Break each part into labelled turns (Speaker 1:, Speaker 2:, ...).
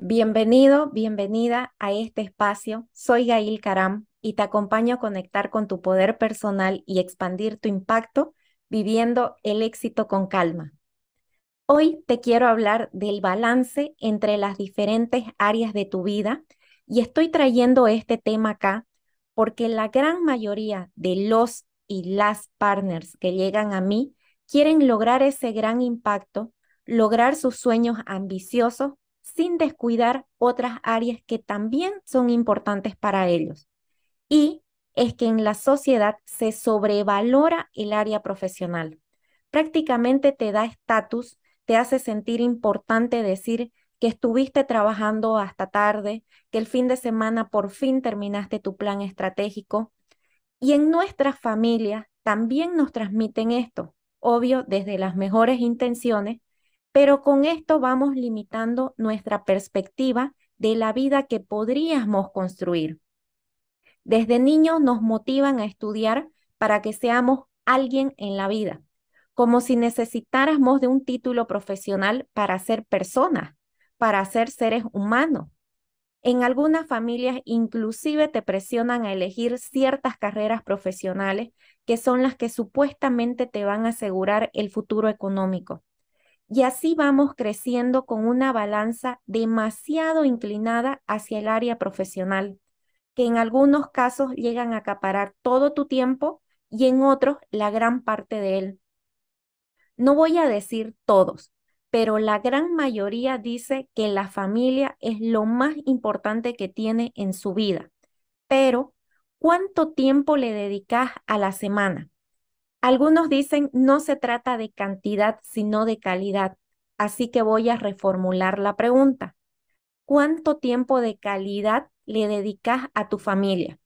Speaker 1: Bienvenido, bienvenida a este espacio. Soy Gail Karam y te acompaño a conectar con tu poder personal y expandir tu impacto viviendo el éxito con calma. Hoy te quiero hablar del balance entre las diferentes áreas de tu vida y estoy trayendo este tema acá porque la gran mayoría de los y las partners que llegan a mí quieren lograr ese gran impacto, lograr sus sueños ambiciosos sin descuidar otras áreas que también son importantes para ellos. Y es que en la sociedad se sobrevalora el área profesional. Prácticamente te da estatus, te hace sentir importante decir que estuviste trabajando hasta tarde, que el fin de semana por fin terminaste tu plan estratégico. Y en nuestras familias también nos transmiten esto, obvio desde las mejores intenciones, pero con esto vamos limitando nuestra perspectiva de la vida que podríamos construir. Desde niños nos motivan a estudiar para que seamos alguien en la vida, como si necesitáramos de un título profesional para ser personas, para ser seres humanos. En algunas familias inclusive te presionan a elegir ciertas carreras profesionales que son las que supuestamente te van a asegurar el futuro económico. Y así vamos creciendo con una balanza demasiado inclinada hacia el área profesional, que en algunos casos llegan a acaparar todo tu tiempo y en otros la gran parte de él. No voy a decir todos, pero la gran mayoría dice que la familia es lo más importante que tiene en su vida. Pero, ¿cuánto tiempo le dedicas a la semana? Algunos dicen no se trata de cantidad, sino de calidad. Así que voy a reformular la pregunta. ¿Cuánto tiempo de calidad le dedicas a tu familia?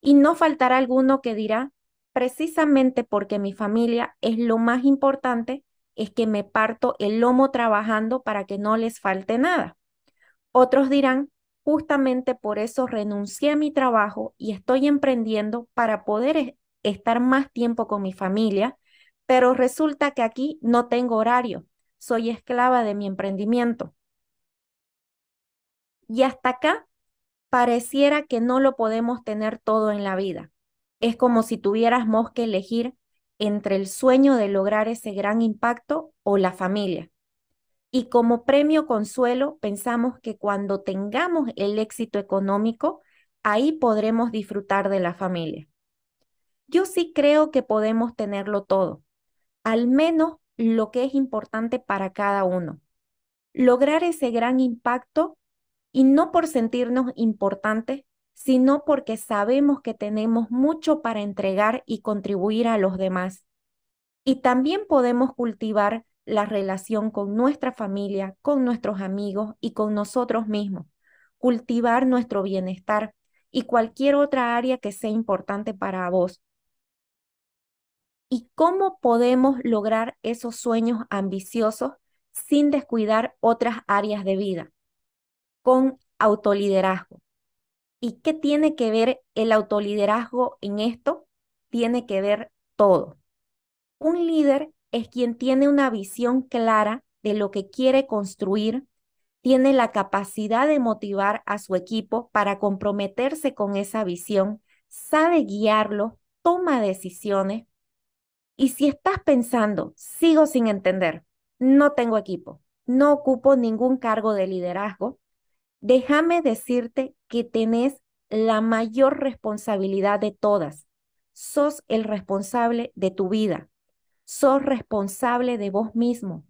Speaker 1: Y no faltará alguno que dirá, precisamente porque mi familia es lo más importante, es que me parto el lomo trabajando para que no les falte nada. Otros dirán, justamente por eso renuncié a mi trabajo y estoy emprendiendo para poder estar más tiempo con mi familia, pero resulta que aquí no tengo horario, soy esclava de mi emprendimiento. Y hasta acá pareciera que no lo podemos tener todo en la vida. Es como si tuviéramos que elegir entre el sueño de lograr ese gran impacto o la familia. Y como premio consuelo, pensamos que cuando tengamos el éxito económico, ahí podremos disfrutar de la familia. Yo sí creo que podemos tenerlo todo, al menos lo que es importante para cada uno. Lograr ese gran impacto y no por sentirnos importantes, sino porque sabemos que tenemos mucho para entregar y contribuir a los demás. Y también podemos cultivar la relación con nuestra familia, con nuestros amigos y con nosotros mismos, cultivar nuestro bienestar y cualquier otra área que sea importante para vos, y cómo podemos lograr esos sueños ambiciosos sin descuidar otras áreas de vida, con autoliderazgo. ¿Y qué tiene que ver el autoliderazgo en esto? Tiene que ver todo. Un líder es quien tiene una visión clara de lo que quiere construir, tiene la capacidad de motivar a su equipo para comprometerse con esa visión, sabe guiarlo, toma decisiones, y si estás pensando, sigo sin entender, no tengo equipo, no ocupo ningún cargo de liderazgo, déjame decirte que tenés la mayor responsabilidad de todas. Sos el responsable de tu vida. Sos responsable de vos mismo.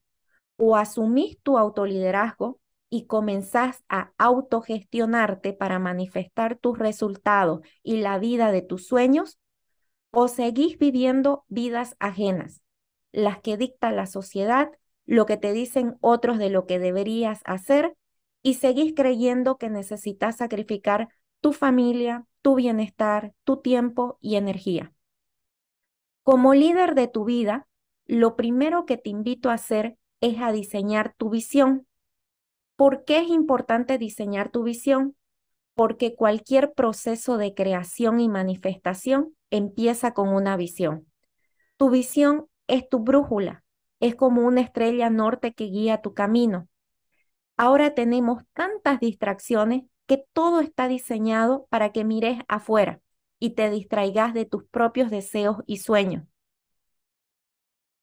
Speaker 1: O asumís tu autoliderazgo y comenzás a autogestionarte para manifestar tus resultados y la vida de tus sueños, o seguís viviendo vidas ajenas, las que dicta la sociedad, lo que te dicen otros de lo que deberías hacer y seguís creyendo que necesitas sacrificar tu familia, tu bienestar, tu tiempo y energía. Como líder de tu vida, lo primero que te invito a hacer es a diseñar tu visión. ¿Por qué es importante diseñar tu visión? Porque cualquier proceso de creación y manifestación empieza con una visión. Tu visión es tu brújula, es como una estrella norte que guía tu camino. Ahora tenemos tantas distracciones que todo está diseñado para que mires afuera y te distraigas de tus propios deseos y sueños.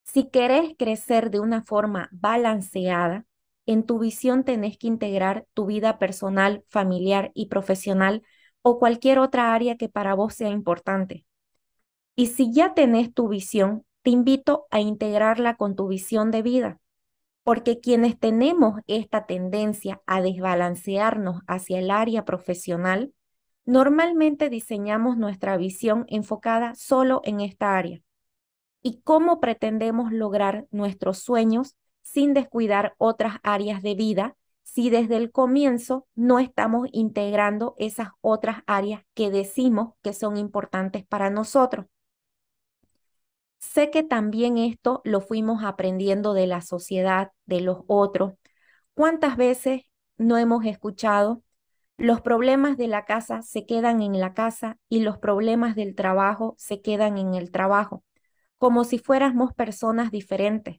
Speaker 1: Si querés crecer de una forma balanceada, en tu visión tenés que integrar tu vida personal, familiar y profesional o cualquier otra área que para vos sea importante. Y si ya tenés tu visión, te invito a integrarla con tu visión de vida, porque quienes tenemos esta tendencia a desbalancearnos hacia el área profesional, normalmente diseñamos nuestra visión enfocada solo en esta área. ¿Y cómo pretendemos lograr nuestros sueños sin descuidar otras áreas de vida si desde el comienzo no estamos integrando esas otras áreas que decimos que son importantes para nosotros? Sé que también esto lo fuimos aprendiendo de la sociedad, de los otros. ¿Cuántas veces no hemos escuchado? Los problemas de la casa se quedan en la casa y los problemas del trabajo se quedan en el trabajo, como si fuéramos personas diferentes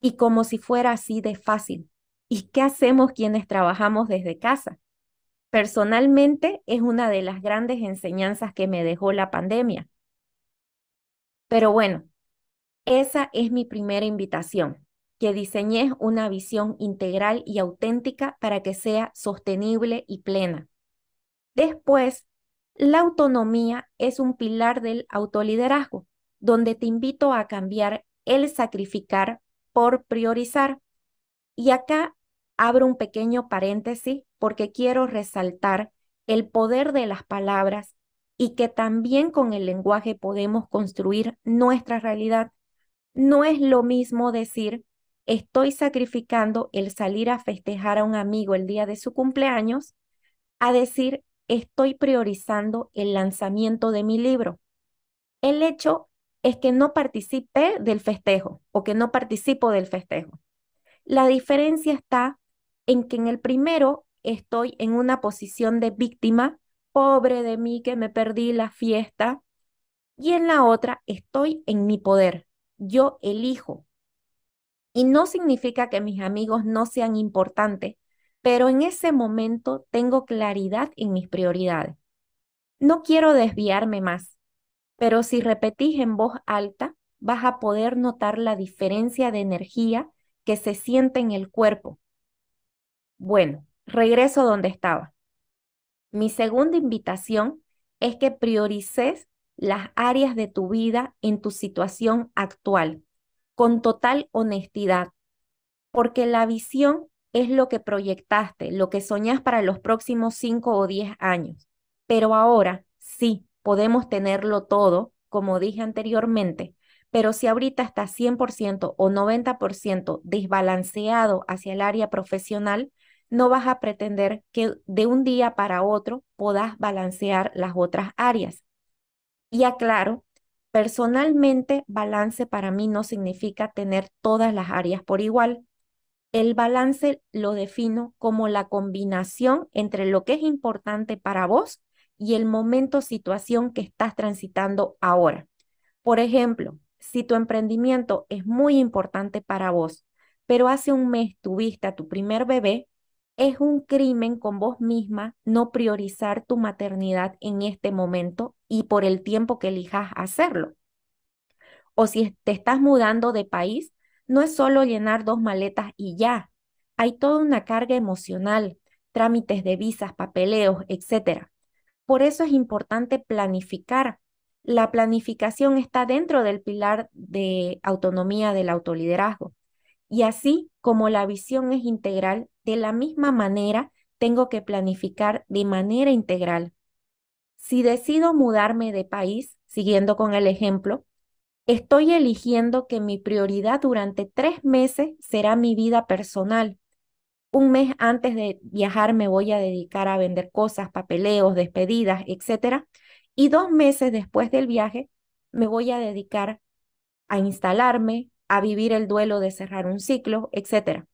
Speaker 1: y como si fuera así de fácil. ¿Y qué hacemos quienes trabajamos desde casa? Personalmente es una de las grandes enseñanzas que me dejó la pandemia pero bueno, esa es mi primera invitación, que diseñes una visión integral y auténtica para que sea sostenible y plena. Después, la autonomía es un pilar del autoliderazgo, donde te invito a cambiar el sacrificar por priorizar. Y acá abro un pequeño paréntesis porque quiero resaltar el poder de las palabras y que también con el lenguaje podemos construir nuestra realidad. No es lo mismo decir, estoy sacrificando el salir a festejar a un amigo el día de su cumpleaños, a decir, estoy priorizando el lanzamiento de mi libro. El hecho es que no participé del festejo o que no participo del festejo. La diferencia está en que en el primero estoy en una posición de víctima pobre de mí que me perdí la fiesta. Y en la otra, estoy en mi poder. Yo elijo. Y no significa que mis amigos no sean importantes, pero en ese momento tengo claridad en mis prioridades. No quiero desviarme más, pero si repetís en voz alta, vas a poder notar la diferencia de energía que se siente en el cuerpo. Bueno, regreso donde estaba. Mi segunda invitación es que priorices las áreas de tu vida en tu situación actual, con total honestidad, porque la visión es lo que proyectaste, lo que soñas para los próximos 5 o 10 años. Pero ahora sí, podemos tenerlo todo, como dije anteriormente, pero si ahorita estás 100% o 90% desbalanceado hacia el área profesional, no vas a pretender que de un día para otro puedas balancear las otras áreas. Y aclaro, personalmente balance para mí no significa tener todas las áreas por igual. El balance lo defino como la combinación entre lo que es importante para vos y el momento, situación que estás transitando ahora. Por ejemplo, si tu emprendimiento es muy importante para vos, pero hace un mes tuviste a tu primer bebé, es un crimen con vos misma no priorizar tu maternidad en este momento y por el tiempo que elijas hacerlo. O si te estás mudando de país, no es solo llenar dos maletas y ya. Hay toda una carga emocional, trámites de visas, papeleos, etc. Por eso es importante planificar. La planificación está dentro del pilar de autonomía del autoliderazgo. Y así como la visión es integral, de la misma manera tengo que planificar de manera integral. Si decido mudarme de país, siguiendo con el ejemplo, estoy eligiendo que mi prioridad durante tres meses será mi vida personal. Un mes antes de viajar me voy a dedicar a vender cosas, papeleos, despedidas, etc. Y dos meses después del viaje me voy a dedicar a instalarme, a vivir el duelo de cerrar un ciclo, etc.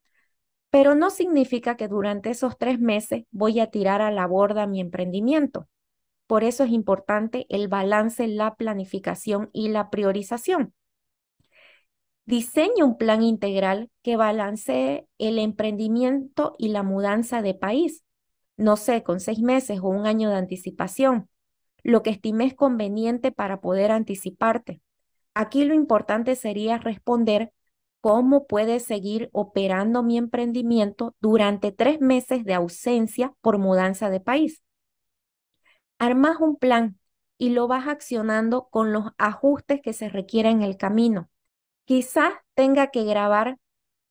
Speaker 1: Pero no significa que durante esos tres meses voy a tirar a la borda mi emprendimiento. Por eso es importante el balance, la planificación y la priorización. Diseña un plan integral que balancee el emprendimiento y la mudanza de país. No sé, con seis meses o un año de anticipación, lo que estimes conveniente para poder anticiparte. Aquí lo importante sería responder cómo puede seguir operando mi emprendimiento durante tres meses de ausencia por mudanza de país. Armas un plan y lo vas accionando con los ajustes que se requieren en el camino. Quizás tenga que grabar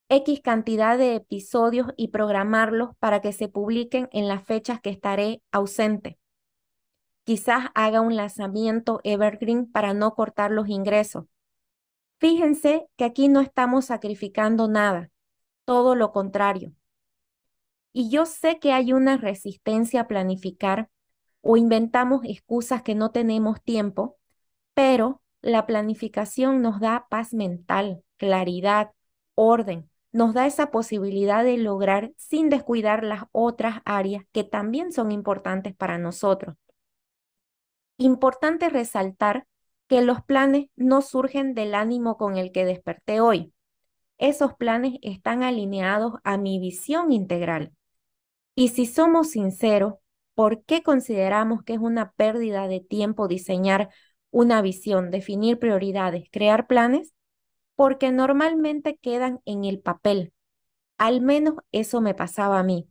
Speaker 1: X cantidad de episodios y programarlos para que se publiquen en las fechas que estaré ausente. Quizás haga un lanzamiento evergreen para no cortar los ingresos. Fíjense que aquí no estamos sacrificando nada, todo lo contrario. Y yo sé que hay una resistencia a planificar o inventamos excusas que no tenemos tiempo, pero la planificación nos da paz mental, claridad, orden, nos da esa posibilidad de lograr sin descuidar las otras áreas que también son importantes para nosotros. Importante resaltar que los planes no surgen del ánimo con el que desperté hoy. Esos planes están alineados a mi visión integral. Y si somos sinceros, ¿por qué consideramos que es una pérdida de tiempo diseñar una visión, definir prioridades, crear planes? Porque normalmente quedan en el papel. Al menos eso me pasaba a mí.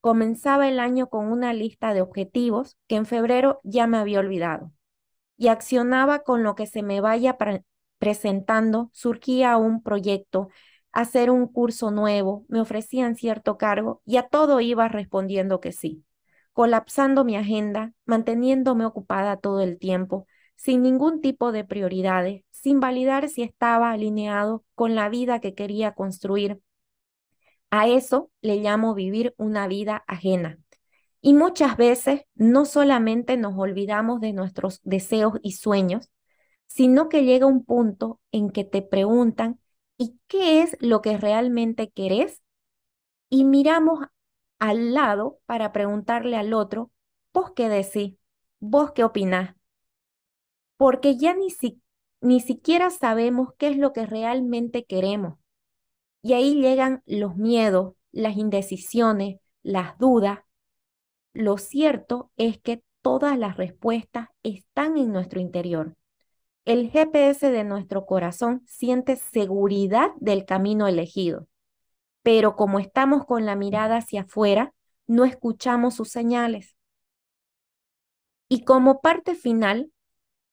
Speaker 1: Comenzaba el año con una lista de objetivos que en febrero ya me había olvidado y accionaba con lo que se me vaya presentando, surgía un proyecto, hacer un curso nuevo, me ofrecían cierto cargo y a todo iba respondiendo que sí, colapsando mi agenda, manteniéndome ocupada todo el tiempo, sin ningún tipo de prioridades, sin validar si estaba alineado con la vida que quería construir a eso le llamo vivir una vida ajena. Y muchas veces no solamente nos olvidamos de nuestros deseos y sueños, sino que llega un punto en que te preguntan, ¿y qué es lo que realmente querés? Y miramos al lado para preguntarle al otro, ¿vos qué decís? ¿Vos qué opinás? Porque ya ni, ni siquiera sabemos qué es lo que realmente queremos. Y ahí llegan los miedos, las indecisiones, las dudas. Lo cierto es que todas las respuestas están en nuestro interior. El GPS de nuestro corazón siente seguridad del camino elegido, pero como estamos con la mirada hacia afuera, no escuchamos sus señales. Y como parte final,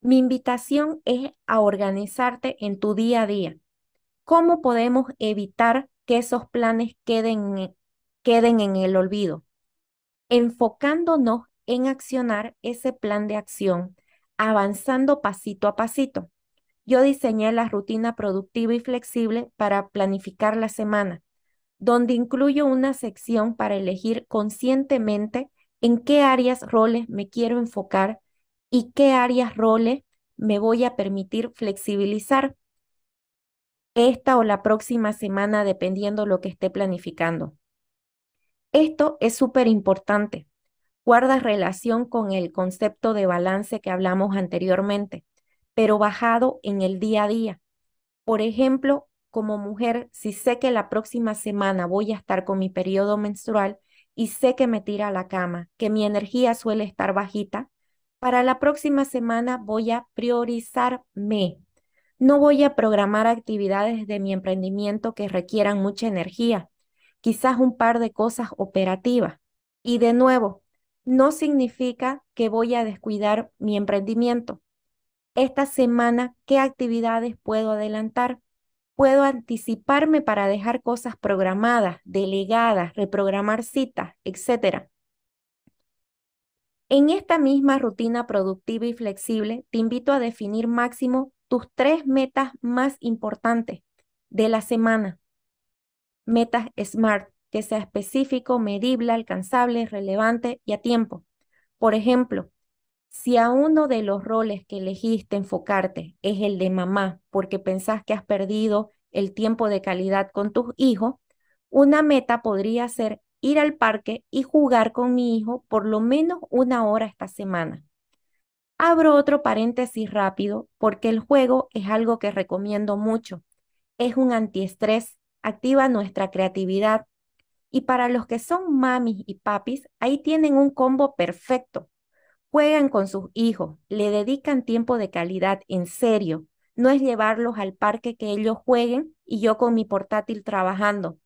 Speaker 1: mi invitación es a organizarte en tu día a día ¿Cómo podemos evitar que esos planes queden, queden en el olvido? Enfocándonos en accionar ese plan de acción, avanzando pasito a pasito. Yo diseñé la rutina productiva y flexible para planificar la semana, donde incluyo una sección para elegir conscientemente en qué áreas roles me quiero enfocar y qué áreas roles me voy a permitir flexibilizar esta o la próxima semana, dependiendo lo que esté planificando. Esto es súper importante. Guarda relación con el concepto de balance que hablamos anteriormente, pero bajado en el día a día. Por ejemplo, como mujer, si sé que la próxima semana voy a estar con mi periodo menstrual y sé que me tira a la cama, que mi energía suele estar bajita, para la próxima semana voy a priorizarme, no voy a programar actividades de mi emprendimiento que requieran mucha energía, quizás un par de cosas operativas. Y de nuevo, no significa que voy a descuidar mi emprendimiento. Esta semana, ¿qué actividades puedo adelantar? Puedo anticiparme para dejar cosas programadas, delegadas, reprogramar citas, etc. En esta misma rutina productiva y flexible, te invito a definir máximo tus tres metas más importantes de la semana. Metas SMART, que sea específico, medible, alcanzable, relevante y a tiempo. Por ejemplo, si a uno de los roles que elegiste enfocarte es el de mamá porque pensás que has perdido el tiempo de calidad con tus hijos, una meta podría ser ir al parque y jugar con mi hijo por lo menos una hora esta semana. Abro otro paréntesis rápido porque el juego es algo que recomiendo mucho. es un antiestrés, activa nuestra creatividad. Y para los que son mamis y papis, ahí tienen un combo perfecto. Juegan con sus hijos, le dedican tiempo de calidad, en serio. No es llevarlos al parque que ellos jueguen y yo con mi portátil trabajando.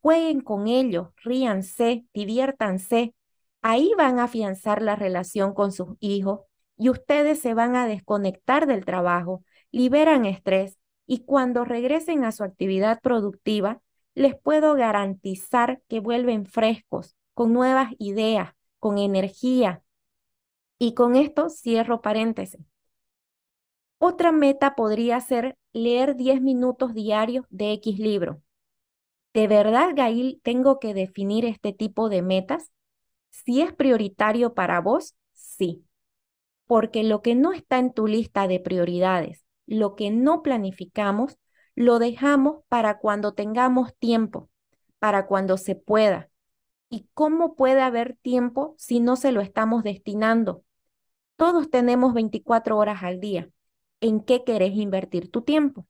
Speaker 1: Jueguen con ellos, ríanse, diviértanse. Ahí van a afianzar la relación con sus hijos y ustedes se van a desconectar del trabajo, liberan estrés y cuando regresen a su actividad productiva, les puedo garantizar que vuelven frescos, con nuevas ideas, con energía. Y con esto cierro paréntesis. Otra meta podría ser leer 10 minutos diarios de X libro. ¿De verdad, Gail, tengo que definir este tipo de metas? Si es prioritario para vos, sí. Porque lo que no está en tu lista de prioridades, lo que no planificamos, lo dejamos para cuando tengamos tiempo, para cuando se pueda. ¿Y cómo puede haber tiempo si no se lo estamos destinando? Todos tenemos 24 horas al día. ¿En qué querés invertir tu tiempo?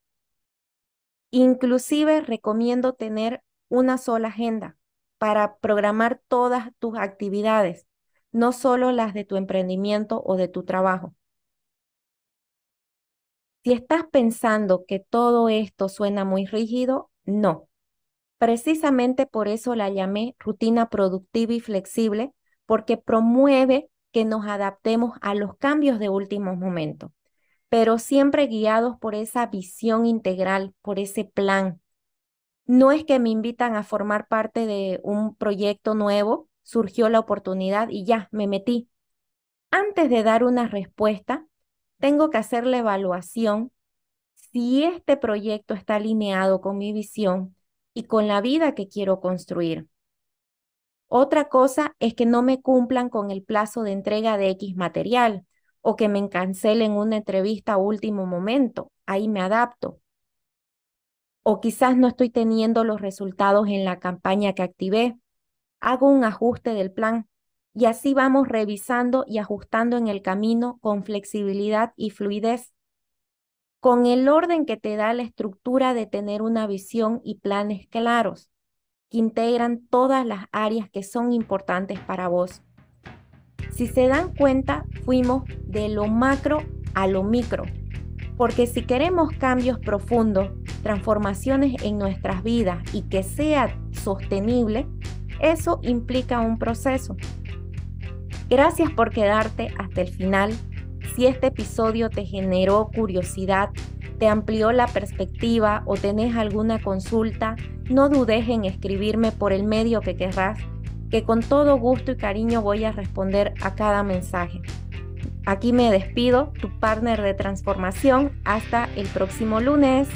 Speaker 1: Inclusive recomiendo tener una sola agenda para programar todas tus actividades, no solo las de tu emprendimiento o de tu trabajo. Si estás pensando que todo esto suena muy rígido, no. Precisamente por eso la llamé rutina productiva y flexible, porque promueve que nos adaptemos a los cambios de último momento, pero siempre guiados por esa visión integral, por ese plan. No es que me invitan a formar parte de un proyecto nuevo, surgió la oportunidad y ya, me metí. Antes de dar una respuesta, tengo que hacer la evaluación si este proyecto está alineado con mi visión y con la vida que quiero construir. Otra cosa es que no me cumplan con el plazo de entrega de X material o que me cancelen una entrevista a último momento. Ahí me adapto. O quizás no estoy teniendo los resultados en la campaña que activé. Hago un ajuste del plan y así vamos revisando y ajustando en el camino con flexibilidad y fluidez, con el orden que te da la estructura de tener una visión y planes claros, que integran todas las áreas que son importantes para vos. Si se dan cuenta, fuimos de lo macro a lo micro, porque si queremos cambios profundos, transformaciones en nuestras vidas y que sea sostenible, eso implica un proceso. Gracias por quedarte hasta el final. Si este episodio te generó curiosidad, te amplió la perspectiva o tenés alguna consulta, no dudes en escribirme por el medio que querrás, que con todo gusto y cariño voy a responder a cada mensaje. Aquí me despido, tu partner de transformación. Hasta el próximo lunes.